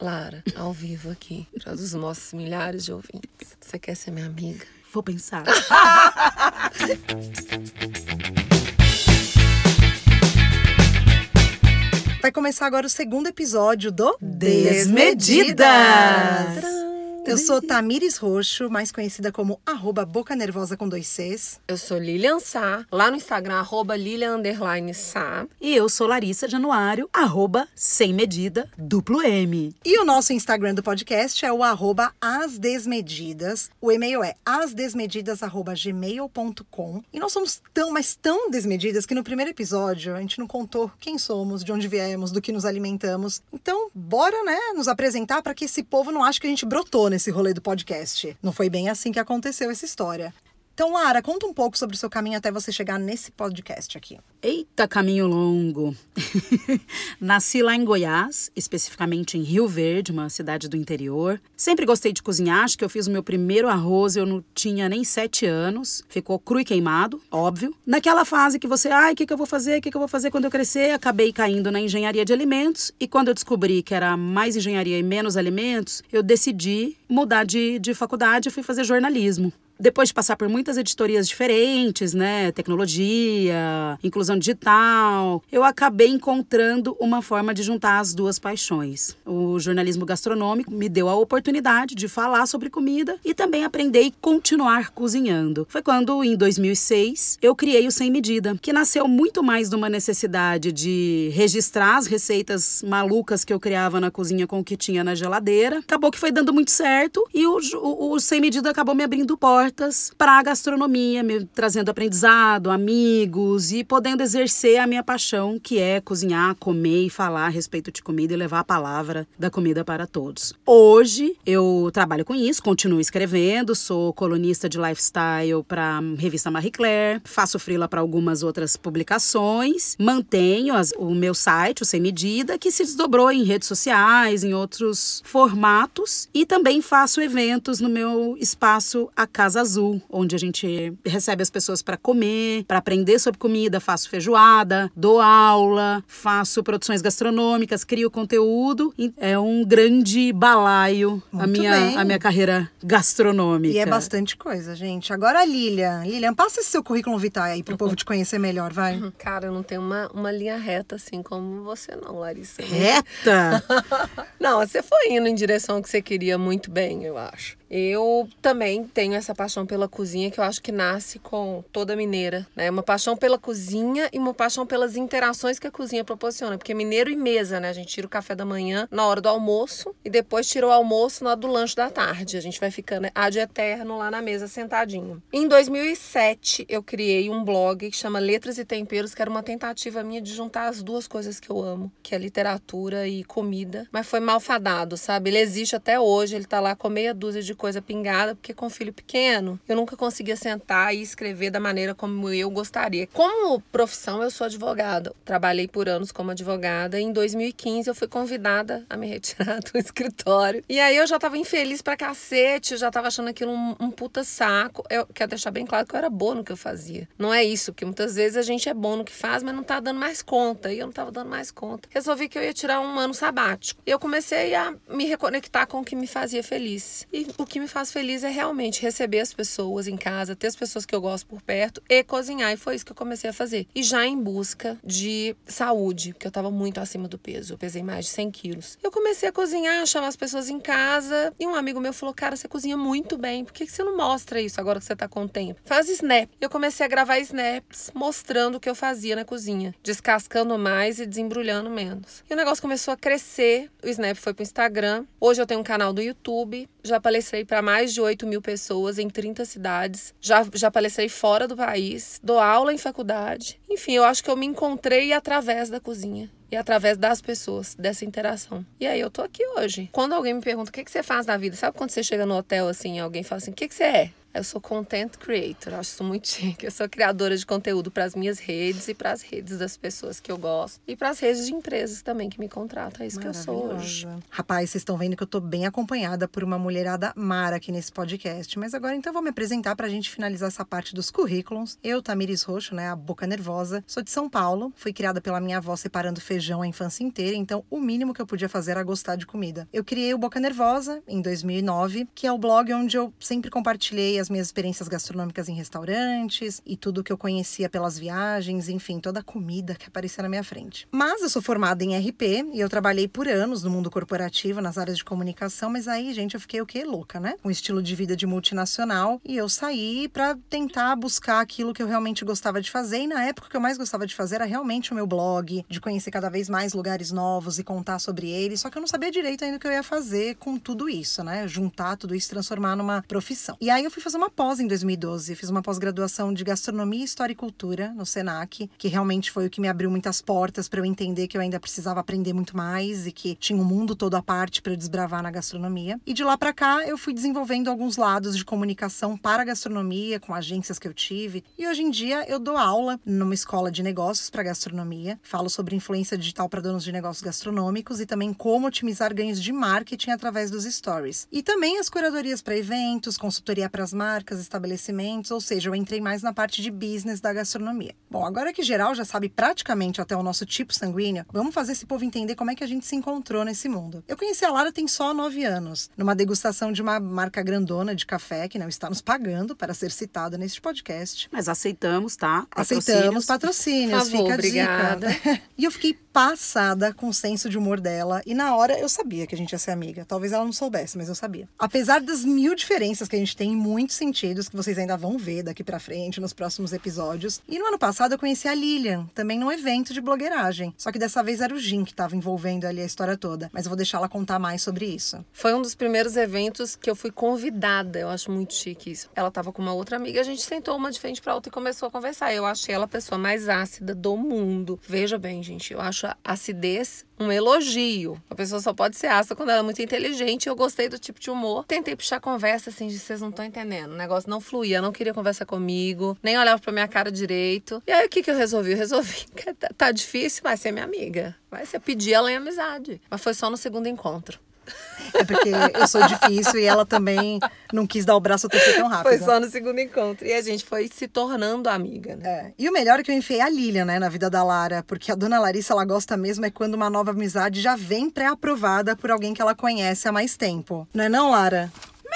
Lara, ao vivo aqui, para os nossos milhares de ouvintes. Você quer ser minha amiga? Vou pensar. Vai começar agora o segundo episódio do Desmedidas. Eu sou Tamires Roxo, mais conhecida como arroba Boca Nervosa com dois Cs. Eu sou Lilian Sá, lá no Instagram, arroba Lilian underline Sá. E eu sou Larissa Januário, arroba sem medida, duplo M. E o nosso Instagram do podcast é o arroba As Desmedidas. O e-mail é asdesmedidas.gmail.com. E nós somos tão, mas tão desmedidas que no primeiro episódio a gente não contou quem somos, de onde viemos, do que nos alimentamos. Então, bora, né, nos apresentar para que esse povo não ache que a gente brotou nesse rolê do podcast. Não foi bem assim que aconteceu essa história. Então, Lara, conta um pouco sobre o seu caminho até você chegar nesse podcast aqui. Eita, caminho longo. Nasci lá em Goiás, especificamente em Rio Verde, uma cidade do interior. Sempre gostei de cozinhar, acho que eu fiz o meu primeiro arroz, eu não tinha nem sete anos. Ficou cru e queimado, óbvio. Naquela fase que você, ai, o que, que eu vou fazer, o que, que eu vou fazer quando eu crescer? Acabei caindo na engenharia de alimentos. E quando eu descobri que era mais engenharia e menos alimentos, eu decidi mudar de, de faculdade e fui fazer jornalismo depois de passar por muitas editorias diferentes, né, tecnologia, inclusão digital, eu acabei encontrando uma forma de juntar as duas paixões. O jornalismo gastronômico me deu a oportunidade de falar sobre comida e também aprender e continuar cozinhando. Foi quando, em 2006, eu criei o Sem Medida, que nasceu muito mais de uma necessidade de registrar as receitas malucas que eu criava na cozinha com o que tinha na geladeira. Acabou que foi dando muito certo e o, o, o Sem Medida acabou me abrindo portas para a gastronomia, me trazendo aprendizado, amigos e podendo exercer a minha paixão, que é cozinhar, comer e falar a respeito de comida e levar a palavra da comida para todos. Hoje eu trabalho com isso, continuo escrevendo, sou colunista de lifestyle para a revista Marie Claire, faço freela para algumas outras publicações, mantenho as, o meu site, o Sem Medida, que se desdobrou em redes sociais, em outros formatos e também faço eventos no meu espaço A Casa Azul, onde a gente recebe as pessoas para comer, para aprender sobre comida, faço feijoada, dou aula, faço produções gastronômicas, crio conteúdo. É um grande balaio a minha, a minha carreira gastronômica. E é bastante coisa, gente. Agora, Lilian. Lilian, passa esse seu currículo vitae aí pro povo te conhecer melhor, vai. Cara, eu não tenho uma, uma linha reta assim como você não, Larissa. Reta? não, você foi indo em direção que você queria muito bem, eu acho. Eu também tenho essa paixão pela cozinha que eu acho que nasce com toda mineira, né? Uma paixão pela cozinha e uma paixão pelas interações que a cozinha proporciona, porque mineiro e mesa, né? A gente tira o café da manhã na hora do almoço e depois tira o almoço na hora do lanche da tarde. A gente vai ficando ad eterno lá na mesa sentadinho. Em 2007 eu criei um blog que chama Letras e Temperos, que era uma tentativa minha de juntar as duas coisas que eu amo, que é literatura e comida, mas foi malfadado, sabe? Ele existe até hoje, ele tá lá com meia dúzia de coisa pingada, porque com filho pequeno, eu nunca conseguia sentar e escrever da maneira como eu gostaria. Como profissão, eu sou advogada. Trabalhei por anos como advogada. E em 2015, eu fui convidada a me retirar do escritório. E aí eu já tava infeliz pra cacete, eu já tava achando aquilo um, um puta saco. Eu quero deixar bem claro que eu era boa no que eu fazia. Não é isso, que muitas vezes a gente é bom no que faz, mas não tá dando mais conta. E eu não tava dando mais conta. Resolvi que eu ia tirar um ano sabático. E eu comecei a me reconectar com o que me fazia feliz. E o que me faz feliz é realmente receber as pessoas em casa, ter as pessoas que eu gosto por perto e cozinhar. E foi isso que eu comecei a fazer. E já em busca de saúde, porque eu tava muito acima do peso. Eu pesei mais de 100 quilos. Eu comecei a cozinhar, chamar as pessoas em casa. E um amigo meu falou: Cara, você cozinha muito bem. Por que você não mostra isso agora que você tá com o tempo? Faz snap. Eu comecei a gravar snaps mostrando o que eu fazia na cozinha, descascando mais e desembrulhando menos. E o negócio começou a crescer. O snap foi pro Instagram. Hoje eu tenho um canal do YouTube. Já palestrei para mais de 8 mil pessoas em 30 cidades. Já, já palestrei fora do país. Dou aula em faculdade. Enfim, eu acho que eu me encontrei através da cozinha e através das pessoas, dessa interação. E aí eu tô aqui hoje. Quando alguém me pergunta o que, que você faz na vida, sabe quando você chega no hotel assim alguém fala assim: o que, que você é? Eu sou content creator, acho isso muito chique. Eu sou criadora de conteúdo para as minhas redes e para as redes das pessoas que eu gosto. E para as redes de empresas também que me contratam. É isso que eu sou hoje. Rapaz, vocês estão vendo que eu tô bem acompanhada por uma mulherada mara aqui nesse podcast. Mas agora então eu vou me apresentar para a gente finalizar essa parte dos currículos. Eu, Tamires Roxo, né, a boca nervosa, sou de São Paulo. Fui criada pela minha avó separando feijão feijão a infância inteira, então o mínimo que eu podia fazer era gostar de comida. Eu criei o Boca Nervosa em 2009, que é o blog onde eu sempre compartilhei as minhas experiências gastronômicas em restaurantes e tudo que eu conhecia pelas viagens, enfim, toda a comida que aparecia na minha frente. Mas eu sou formada em RP e eu trabalhei por anos no mundo corporativo, nas áreas de comunicação, mas aí, gente, eu fiquei o quê? Louca, né? Um estilo de vida de multinacional e eu saí para tentar buscar aquilo que eu realmente gostava de fazer. E na época o que eu mais gostava de fazer era realmente o meu blog, de conhecer cada vez mais lugares novos e contar sobre eles. Só que eu não sabia direito ainda o que eu ia fazer com tudo isso, né? Juntar tudo isso, transformar numa profissão. E aí eu fui fazer uma pós em 2012. Fiz uma pós-graduação de gastronomia, história e cultura no Senac, que realmente foi o que me abriu muitas portas para eu entender que eu ainda precisava aprender muito mais e que tinha um mundo todo à parte para eu desbravar na gastronomia. E de lá para cá eu fui desenvolvendo alguns lados de comunicação para a gastronomia com agências que eu tive. E hoje em dia eu dou aula numa escola de negócios para gastronomia. Falo sobre influência digital para donos de negócios gastronômicos e também como otimizar ganhos de marketing através dos stories. E também as curadorias para eventos, consultoria para as marcas, estabelecimentos, ou seja, eu entrei mais na parte de business da gastronomia. Bom, agora que geral já sabe praticamente até o nosso tipo sanguíneo, vamos fazer esse povo entender como é que a gente se encontrou nesse mundo. Eu conheci a Lara tem só nove anos, numa degustação de uma marca grandona de café que não está nos pagando para ser citada neste podcast. Mas aceitamos, tá? Aceitamos patrocínios, favor, fica a obrigada. dica. e eu fiquei passada com o senso de humor dela. E na hora eu sabia que a gente ia ser amiga. Talvez ela não soubesse, mas eu sabia. Apesar das mil diferenças que a gente tem em muitos sentidos, que vocês ainda vão ver daqui pra frente, nos próximos episódios. E no ano passado eu conheci a Lilian, também num evento de blogueiragem. Só que dessa vez era o Jim que tava envolvendo ali a história toda. Mas eu vou deixar ela contar mais sobre isso. Foi um dos primeiros eventos que eu fui convidada. Eu acho muito chique isso. Ela tava com uma outra amiga, a gente sentou uma de frente pra outra e começou a conversar. Eu achei ela a pessoa mais ácida do mundo. Veja bem, gente, eu acho a acidez um elogio. A pessoa só pode ser ácida quando ela é muito inteligente. Eu gostei do tipo de humor. Tentei puxar conversa assim, de vocês não estão entendendo. O negócio não fluía, não queria conversar comigo, nem olhava pra minha cara direito. E aí o que, que eu resolvi? Eu resolvi que tá, tá difícil, vai ser minha amiga. Vai ser pedir ela em amizade. Mas foi só no segundo encontro. É porque eu sou difícil e ela também não quis dar o braço a torcer tão rápido. Foi só no segundo encontro. E a gente foi se tornando amiga, né? É. E o melhor é que eu enfiei a Lilian, né, na vida da Lara, porque a dona Larissa, ela gosta mesmo é quando uma nova amizade já vem pré-aprovada por alguém que ela conhece há mais tempo. Não é não, Lara?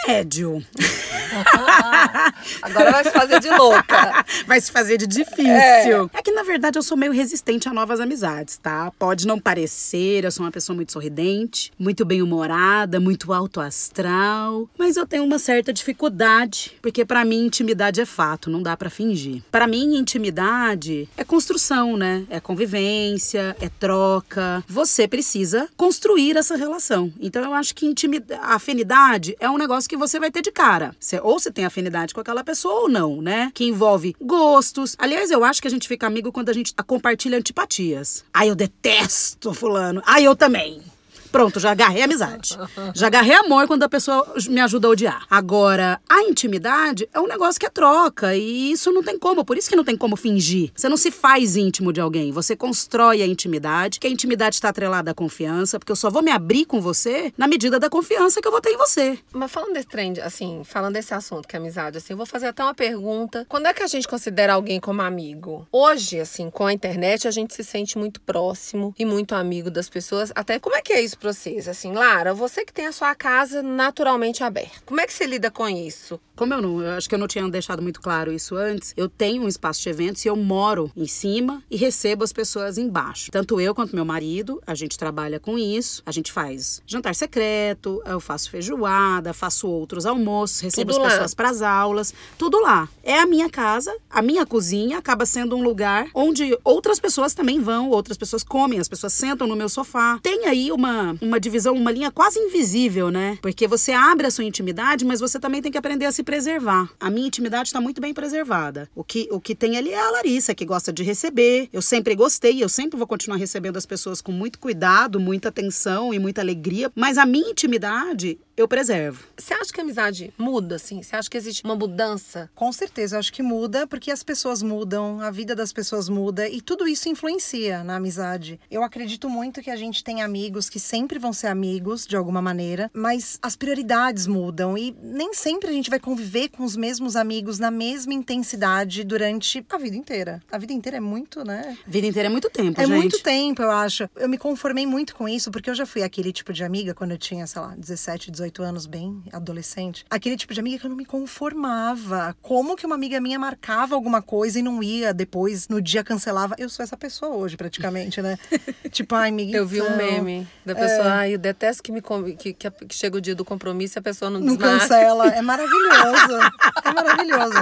Médio. Agora vai se fazer de louca. Vai se fazer de difícil. É. que, na verdade, eu sou meio resistente a novas amizades, tá? Pode não parecer, eu sou uma pessoa muito sorridente, muito bem-humorada, muito alto astral, mas eu tenho uma certa dificuldade, porque para mim intimidade é fato, não dá para fingir. Para mim intimidade é construção, né? É convivência, é troca. Você precisa construir essa relação. Então eu acho que intimidade, afinidade é um negócio que você vai ter de cara. Ou você tem afinidade com aquela pessoa ou não, né? Que envolve gostos. Aliás, eu acho que a gente fica amigo quando a gente compartilha antipatias. Ai, eu detesto fulano. Ai, eu também. Pronto, já agarrei amizade. Já agarrei amor quando a pessoa me ajuda a odiar. Agora, a intimidade é um negócio que é troca e isso não tem como. Por isso que não tem como fingir. Você não se faz íntimo de alguém. Você constrói a intimidade, que a intimidade está atrelada à confiança, porque eu só vou me abrir com você na medida da confiança que eu vou ter em você. Mas falando desse trend, assim, falando desse assunto que é amizade, assim, eu vou fazer até uma pergunta. Quando é que a gente considera alguém como amigo? Hoje, assim, com a internet, a gente se sente muito próximo e muito amigo das pessoas. Até como é que é isso pra vocês? Assim, Lara, você que tem a sua casa naturalmente aberta, como é que você lida com isso? Como eu não, eu acho que eu não tinha deixado muito claro isso antes, eu tenho um espaço de eventos e eu moro em cima e recebo as pessoas embaixo. Tanto eu quanto meu marido, a gente trabalha com isso. A gente faz jantar secreto, eu faço feijoada, faço outros almoços, recebo Tudo as pessoas para as aulas, tudo lá. É a minha casa, a minha cozinha acaba sendo um lugar onde outras pessoas também vão, outras pessoas comem, as pessoas sentam no meu sofá. Tem aí uma, uma divisão, uma linha quase invisível, né? Porque você abre a sua intimidade, mas você também tem que aprender a se preservar. A minha intimidade está muito bem preservada. O que, o que tem ali é a Larissa, que gosta de receber. Eu sempre gostei, eu sempre vou continuar recebendo as pessoas com muito cuidado, muita atenção e muita alegria. Mas a minha intimidade, eu preservo. Você acha que a amizade muda, assim? Você acha que existe uma mudança? Com certeza, eu acho que muda porque as pessoas mudam, a vida das pessoas muda e tudo isso influencia na amizade. Eu acredito muito que a gente tem amigos que sempre vão ser amigos de alguma maneira, mas as prioridades mudam e nem sempre a gente vai conviver com os mesmos amigos na mesma intensidade durante a vida inteira. A vida inteira é muito, né? A vida inteira é muito tempo, É gente. muito tempo, eu acho. Eu me conformei muito com isso, porque eu já fui aquele tipo de amiga quando eu tinha, sei lá, 17, 18 anos, bem adolescente. Aquele tipo de amiga que eu não me conformava. Como que uma amiga minha marcava alguma coisa e não ia depois, no dia cancelava? Eu sou essa pessoa hoje, praticamente, né? tipo, ai, amiga. Eu vi um então, meme da pessoa, ai, eu detesto que, me, que, que, que chega o dia do compromisso e a pessoa não Não desmarca. cancela. É maravilhoso. É maravilhoso.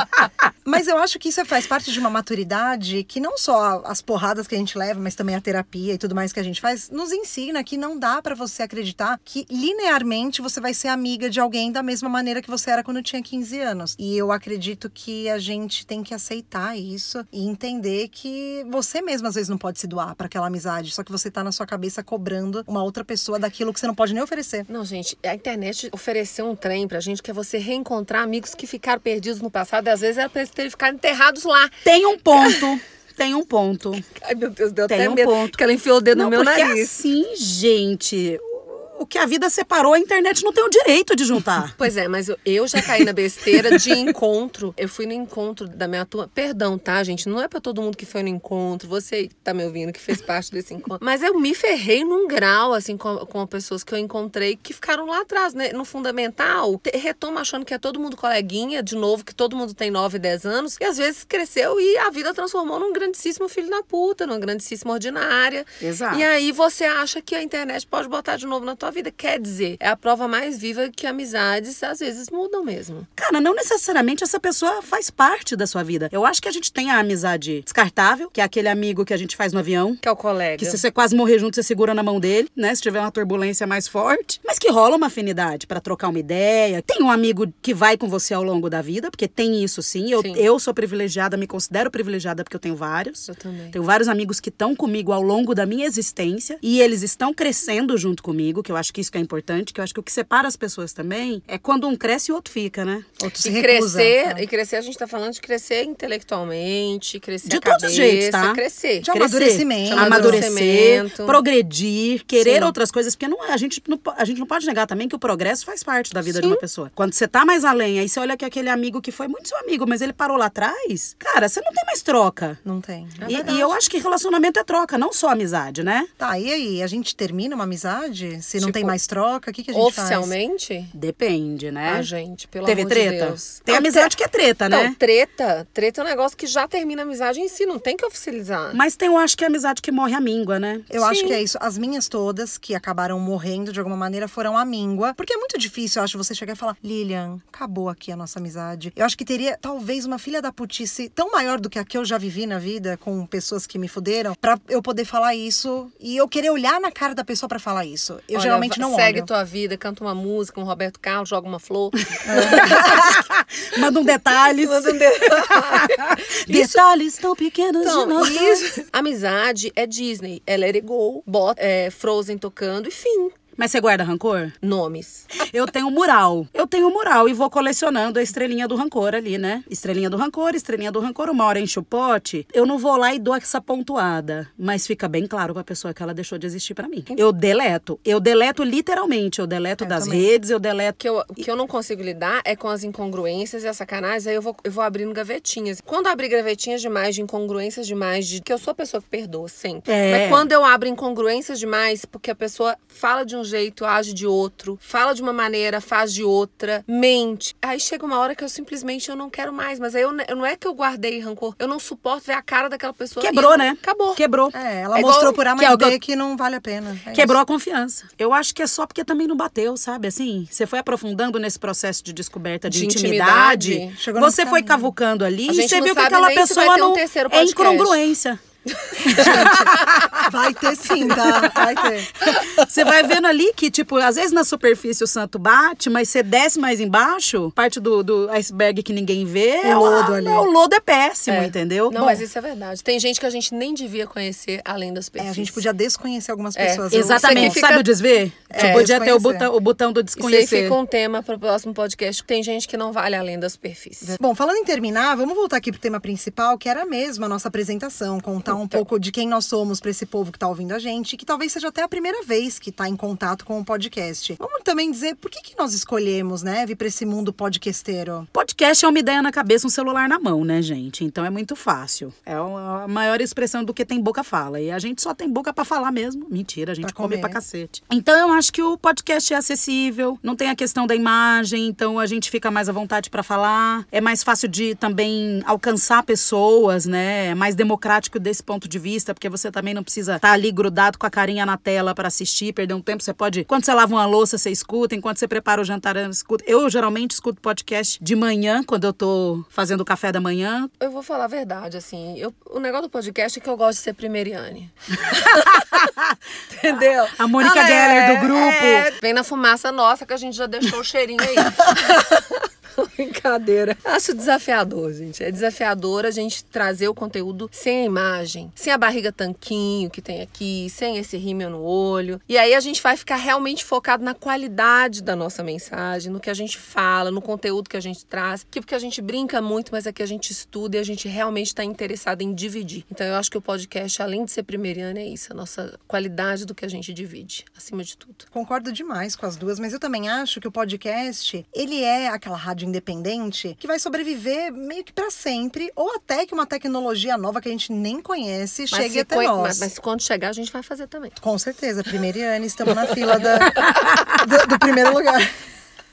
Mas eu acho que isso faz parte de uma maturidade que não só as porradas que a gente leva, mas também a terapia e tudo mais que a gente faz, nos ensina que não dá pra você acreditar que linearmente você vai ser amiga de alguém da mesma maneira que você era quando tinha 15 anos. E eu acredito que a gente tem que aceitar isso e entender que você mesmo às vezes não pode se doar pra aquela amizade, só que você tá na sua cabeça cobrando uma outra pessoa daquilo que você não pode nem oferecer. Não, gente, a internet ofereceu um trem pra gente que é você reencontrar amigos que ficaram perdidos no passado e às vezes era pra eles terem ficado enterrados lá. Tem um ponto. Tem um ponto. Ai, meu Deus, deu Tem até um medo ponto. que ela enfiou o dedo Não, no meu porque nariz. assim, gente, o- que a vida separou, a internet não tem o direito de juntar. Pois é, mas eu, eu já caí na besteira de encontro. Eu fui no encontro da minha turma. Perdão, tá, gente? Não é pra todo mundo que foi no encontro. Você que tá me ouvindo, que fez parte desse encontro. Mas eu me ferrei num grau, assim, com, com pessoas que eu encontrei que ficaram lá atrás, né? No fundamental, te- retoma achando que é todo mundo coleguinha, de novo, que todo mundo tem 9, 10 anos. E às vezes cresceu e a vida transformou num grandíssimo filho da puta, numa grandíssima ordinária. Exato. E aí você acha que a internet pode botar de novo na tua vida. Quer dizer, é a prova mais viva que amizades às vezes mudam mesmo. Cara, não necessariamente essa pessoa faz parte da sua vida. Eu acho que a gente tem a amizade descartável, que é aquele amigo que a gente faz no avião. Que é o colega. Que se você quase morrer junto, você segura na mão dele, né? Se tiver uma turbulência mais forte. Mas que rola uma afinidade pra trocar uma ideia. Tem um amigo que vai com você ao longo da vida, porque tem isso sim. Eu, Sim. eu sou privilegiada, me considero privilegiada porque eu tenho vários. Eu também. Tenho vários amigos que estão comigo ao longo da minha existência e eles estão crescendo junto comigo, que eu acho que isso que é importante, que eu acho que o que separa as pessoas também é quando um cresce e o outro fica, né? Outro se E recusa. crescer, né? e crescer, a gente tá falando de crescer intelectualmente, crescer De todos os jeitos, tá? crescer. De amadurecimento. amadurecer, Amadurecimento. progredir, querer Sim. outras coisas, porque não, é- a, gente não, a gente não pode negar também que o progresso faz parte da vida de Sim. uma pessoa. Quando você tá mais além, aí você olha que aquele amigo que foi muito seu amigo, mas ele parou lá atrás, cara, você não tem mais troca. Não tem. É E- e, eu acho que relacionamento é troca, não só amizade, né? Tá, e aí? A gente termina uma amizade? Se não Tipo, tem mais troca, o que, que a gente Oficialmente? Depende, né? Ah, gente, pelo Teve amor treta? de Deus. Tem Não, amizade que é treta, Não, né? treta. Treta é um negócio que já termina a amizade em si, não tem que oficializar. Mas tem, eu acho que é amizade que morre a míngua, né? Eu acho Sim. que é isso. As minhas todas, que acabaram morrendo de alguma maneira, foram a míngua. Porque é muito difícil, eu acho, você chegar e falar: Lilian, acabou aqui a nossa amizade. Eu acho que teria, talvez, uma filha da putice tão maior do que a que eu já vivi na vida, com pessoas que me fuderam, pra eu poder falar isso e eu querer olhar na cara da pessoa pra falar isso. Eu Olha, geralmente va- não Segue olho. tua vida, canta uma música, um Roberto Carlos, joga uma flor. Manda um detalhes. Manda um detalhe. Isso- Detalhes tão pequenos de Então, nós. isso, amizade é Disney. É Let It Go, bota, é, Frozen tocando e fim. Mas você guarda rancor? Nomes. Eu tenho mural. Eu tenho mural e vou colecionando a estrelinha do rancor ali, né? Estrelinha do rancor, estrelinha do rancor, uma hora enche o pote. Eu não vou lá e dou essa pontuada. Mas fica bem claro pra pessoa que ela deixou de existir pra mim. Eu deleto. Eu deleto literalmente. Eu deleto Eu das também. redes, eu O deleto. que, eu, o que eu não consigo lidar é com as incongruências e as sacanagens, aí eu vou, eu vou abrindo gavetinhas. Quando eu abrir gavetinhas demais, de incongruências demais, de que eu sou a pessoa que perdoa sempre. É. Mas quando eu abro incongruências demais, porque a pessoa fala de um jeito, age de outro, fala de uma maneira, faz de outra, mente. Aí chega uma hora que eu simplesmente eu não quero mais. Mas aí eu, eu- não é que eu guardei rancor, eu não suporto ver a cara daquela pessoa. Quebrou, eu- né? Acabou. Quebrou. É, ela É igual- mostrou por A que é mais que eu- B que não vale a pena. É Quebrou isso. a confiança. Eu acho que é só porque também não bateu, sabe? Assim, você foi aprofundando nesse processo de descoberta de, De intimidade. intimidade. Você foi cavucando ali A e você não viu que aquela pessoa um não terceiro é podcast. incongruência. Gente, vai ter sim, tá? Vai ter. Você vai vendo ali que, tipo, às vezes na superfície o santo bate, mas você desce mais embaixo, parte do, do iceberg que ninguém vê. O lodo ah, ali. O lodo é péssimo, É. entendeu? Não, Bom, mas isso é verdade. Tem gente que a gente nem devia conhecer além das É, perfis. a gente podia desconhecer algumas É, pessoas. Eu- Exatamente. fica- Sabe o desver? É, tipo, podia ter o desconhecer. botão, o botão do Isso aí desconhecer. fica um tema para o próximo podcast. Tem gente que não vale além das perfis. Bom, falando em terminar, vamos voltar aqui pro tema principal, que era mesmo a nossa apresentação, contar um pouco de quem nós somos para esse povo que tá ouvindo a gente, que talvez seja até a primeira vez que tá em contato com o podcast. Vamos também dizer por que, que nós escolhemos, né, vir para esse mundo podcasteiro. Podcast é uma ideia na cabeça, um celular na mão, né, gente? Então é muito fácil. É a maior expressão do que tem boca fala. E a gente só tem boca pra falar mesmo. Mentira, a gente Pra come comer. pra cacete. Então eu acho que o podcast é acessível, não tem a questão da imagem, então a gente fica mais à vontade pra falar. É mais fácil de também alcançar pessoas, né? É mais democrático desse ponto de vista, porque você também não precisa estar ali grudado com a carinha na tela pra assistir, perder um tempo. Você pode, quando você lava uma louça, você escuta, enquanto você prepara o jantar, você escuta. Eu geralmente escuto podcast de manhã, quando eu tô fazendo o café da manhã. Eu vou falar a verdade, assim. Eu, o negócio do podcast é que eu gosto de ser primeiriane. Entendeu? A Mônica Ah, Geller do grupo. é. Vem na fumaça nossa que a gente já deixou o cheirinho aí. Brincadeira. Acho desafiador, gente. É desafiador a gente trazer o conteúdo sem a imagem, sem a barriga tanquinho que tem aqui, sem esse rímel no olho. E aí a gente vai ficar realmente focado na qualidade da nossa mensagem, no que a gente fala, no conteúdo que a gente traz. Que porque a gente brinca muito, mas é que a gente estuda e a gente realmente está interessado em dividir. Então eu acho que o podcast, além de ser primeiriano, é isso, a nossa qualidade do que a gente divide, acima de tudo. Concordo demais com as duas, mas eu também acho que o podcast, ele é aquela rádio independente que vai sobreviver meio que para sempre, ou até que uma tecnologia nova que a gente nem conhece chegue se até nós. mas, mas quando chegar, a gente vai fazer também. Com certeza, primeiriane, estamos na fila da- do, do primeiro lugar.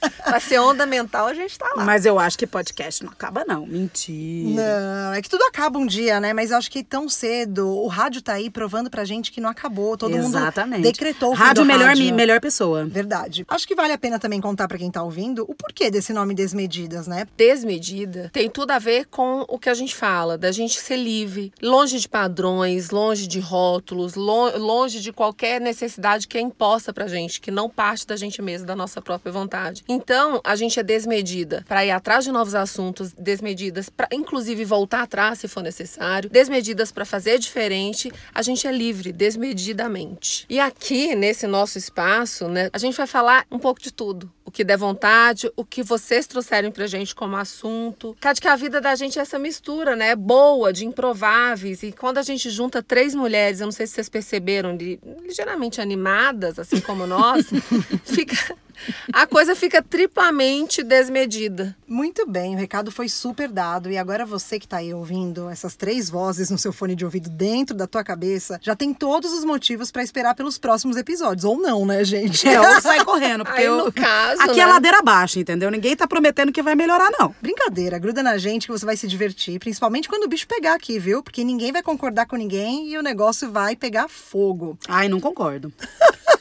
Vai ser onda mental, a gente tá lá. Mas eu acho que podcast não acaba, não. Mentira. Não, é que tudo acaba um dia, né? Mas eu acho que tão cedo, o rádio tá aí provando pra gente que não acabou. Todo Exatamente. mundo decretou o fim rádio do melhor, rádio. melhor pessoa. Verdade. Acho que vale a pena também contar pra quem tá ouvindo o porquê desse nome Desmedidas, né? Desmedida tem tudo a ver com o que a gente fala, da gente ser livre, longe de padrões, longe de rótulos, lo- longe de qualquer necessidade que é imposta pra gente, que não parte da gente mesmo, da nossa própria vontade. Então, a gente é desmedida para ir atrás de novos assuntos, desmedidas para inclusive voltar atrás se for necessário, desmedidas para fazer diferente. A gente é livre, desmedidamente. E aqui nesse nosso espaço, né, a gente vai falar um pouco de tudo. O que der vontade, o que vocês trouxerem pra gente como assunto. Cada que a vida da gente é essa mistura, né? Boa, de improváveis. E quando a gente junta três mulheres, eu não sei se vocês perceberam, ligeiramente animadas, assim como nós, fica. A coisa fica triplamente desmedida. Muito bem, o recado foi super dado. E agora você que tá aí ouvindo essas três vozes no seu fone de ouvido dentro da tua cabeça, já tem todos os motivos pra esperar pelos próximos episódios. Ou não, né, gente? É, ou sai correndo, porque Aí, eu- no caso, aqui né? é ladeira baixa, entendeu? Ninguém tá prometendo que vai melhorar, não. Brincadeira, gruda na gente que você vai se divertir, principalmente quando o bicho pegar aqui, viu? Porque ninguém vai concordar com ninguém e o negócio vai pegar fogo. Ai, não concordo.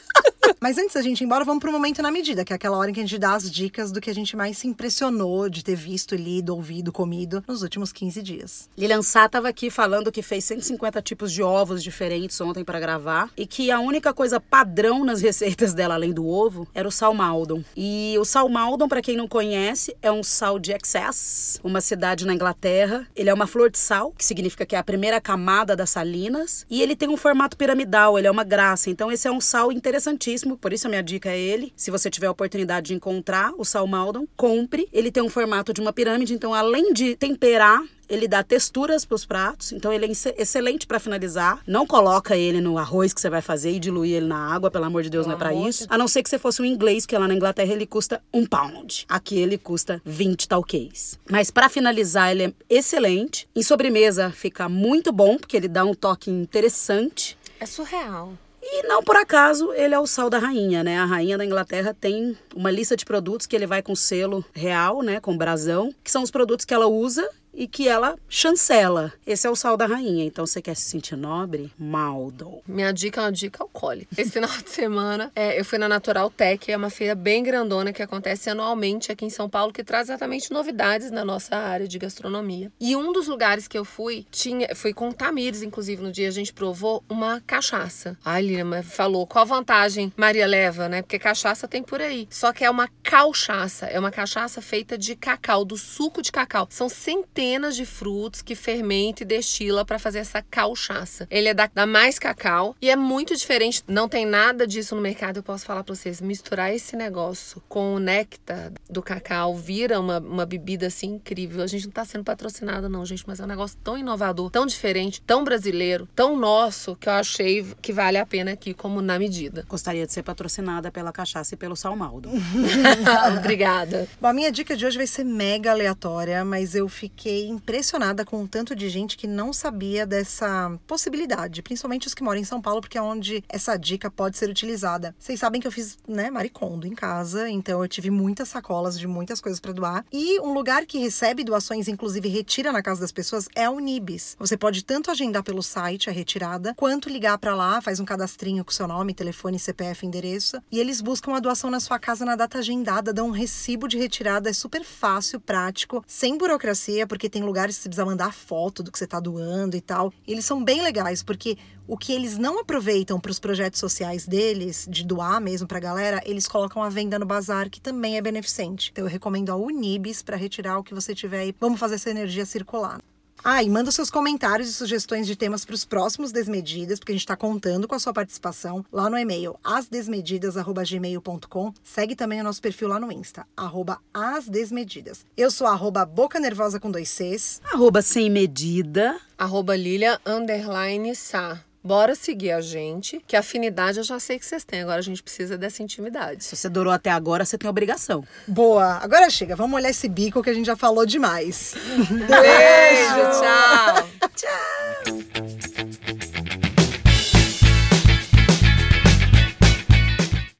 Mas antes da gente ir embora, vamos pro momento na medida, que é aquela hora em que a gente dá as dicas do que a gente mais se impressionou de ter visto, lido, ouvido, comido nos últimos 15 dias. Lilian Sá tava aqui falando que fez 150 tipos de ovos diferentes ontem pra gravar e que a única coisa padrão nas receitas dela, além do ovo, era o sal Maldon. E o sal Maldon, pra quem não conhece, é um sal de Excess, uma cidade na Inglaterra. Ele é uma flor de sal, que significa que é a primeira camada das salinas, e ele tem um formato piramidal, ele é uma graça. Então esse é um sal interessantíssimo, por isso a minha dica é ele. Se você tiver a oportunidade de encontrar o sal Maldon, compre. Ele tem um formato de uma pirâmide, então além de temperar ele dá texturas para os pratos, então ele é ex- excelente para finalizar. Não coloca ele no arroz que você vai fazer e diluir ele na água, pelo amor de Deus, Pelo não é para isso. A não ser que você fosse um inglês, que lá na Inglaterra ele custa um pound. Aqui ele custa 20 talquês. Mas para finalizar, ele é excelente. Em sobremesa fica muito bom, porque ele dá um toque interessante. É surreal. E não por acaso ele é o sal da rainha, né? A rainha da Inglaterra tem uma lista de produtos que ele vai com selo real, né? Com brasão, que são os produtos que ela usa e que ela chancela. Esse é o sal da rainha. Então, você quer se sentir nobre? Maldo. Minha dica é uma dica alcoólica. Esse final de semana, é, eu fui na Natural Tech, é uma feira bem grandona que acontece anualmente aqui em São Paulo, que traz exatamente novidades na nossa área de gastronomia. E um dos lugares que eu fui, tinha, fui com o Tamires, inclusive, no dia a gente provou uma cachaça. Ai, Lima falou, qual a vantagem Maria leva, né? Porque cachaça tem por aí. Só que é uma calchaça, é uma cachaça feita de cacau, do suco de cacau. São centenas de frutos que fermenta e destila para fazer essa calchaça. Ele é da, da mais cacau e é muito diferente, não tem nada disso no mercado, eu posso falar para vocês. Misturar esse negócio com o néctar do cacau vira uma, uma bebida assim incrível. A gente não tá sendo patrocinado, não, gente, mas é um negócio tão inovador, tão diferente, tão brasileiro, tão nosso, que eu achei que vale a pena aqui, como na medida. Gostaria de ser patrocinada pela cachaça e pelo salmaldo. Obrigada. Bom, a minha dica de hoje vai ser mega aleatória, mas eu fiquei impressionada com o tanto de gente que não sabia dessa possibilidade, principalmente os que moram em São Paulo, porque é onde essa dica pode ser utilizada. Vocês sabem que eu fiz, né, maricondo em casa, então eu tive muitas sacolas de muitas coisas para doar. E um lugar que recebe doações, inclusive retira na casa das pessoas, é a Unibis. Você pode tanto agendar pelo site a retirada, quanto ligar para lá, faz um cadastrinho com seu nome, telefone, CPF, endereço, e eles buscam a doação na sua casa na data agendada, dão um recibo de retirada, é super fácil, prático, sem burocracia, porque tem lugares que você precisa mandar foto do que você está doando e tal. E eles são bem legais, porque o que eles não aproveitam para os projetos sociais deles, de doar mesmo para a galera, eles colocam a venda no bazar, que também é beneficente. Então eu recomendo a Unibis para retirar o que você tiver aí. Vamos fazer essa energia circular. Ah, e manda seus comentários e sugestões de temas para os próximos Desmedidas, porque a gente está contando com a sua participação lá no e-mail asdesmedidas.gmail.com. Segue também o nosso perfil lá no Insta, arroba asdesmedidas. Eu sou arroba boca nervosa com dois Cs. Arroba sem medida. Arroba Lilia, underline, Sá bora seguir a gente, que afinidade eu já sei que vocês têm. Agora a gente precisa dessa intimidade. Se você durou até agora, você tem obrigação. Boa. Agora chega, vamos olhar esse bico que a gente já falou demais. Beijo, tchau. tchau.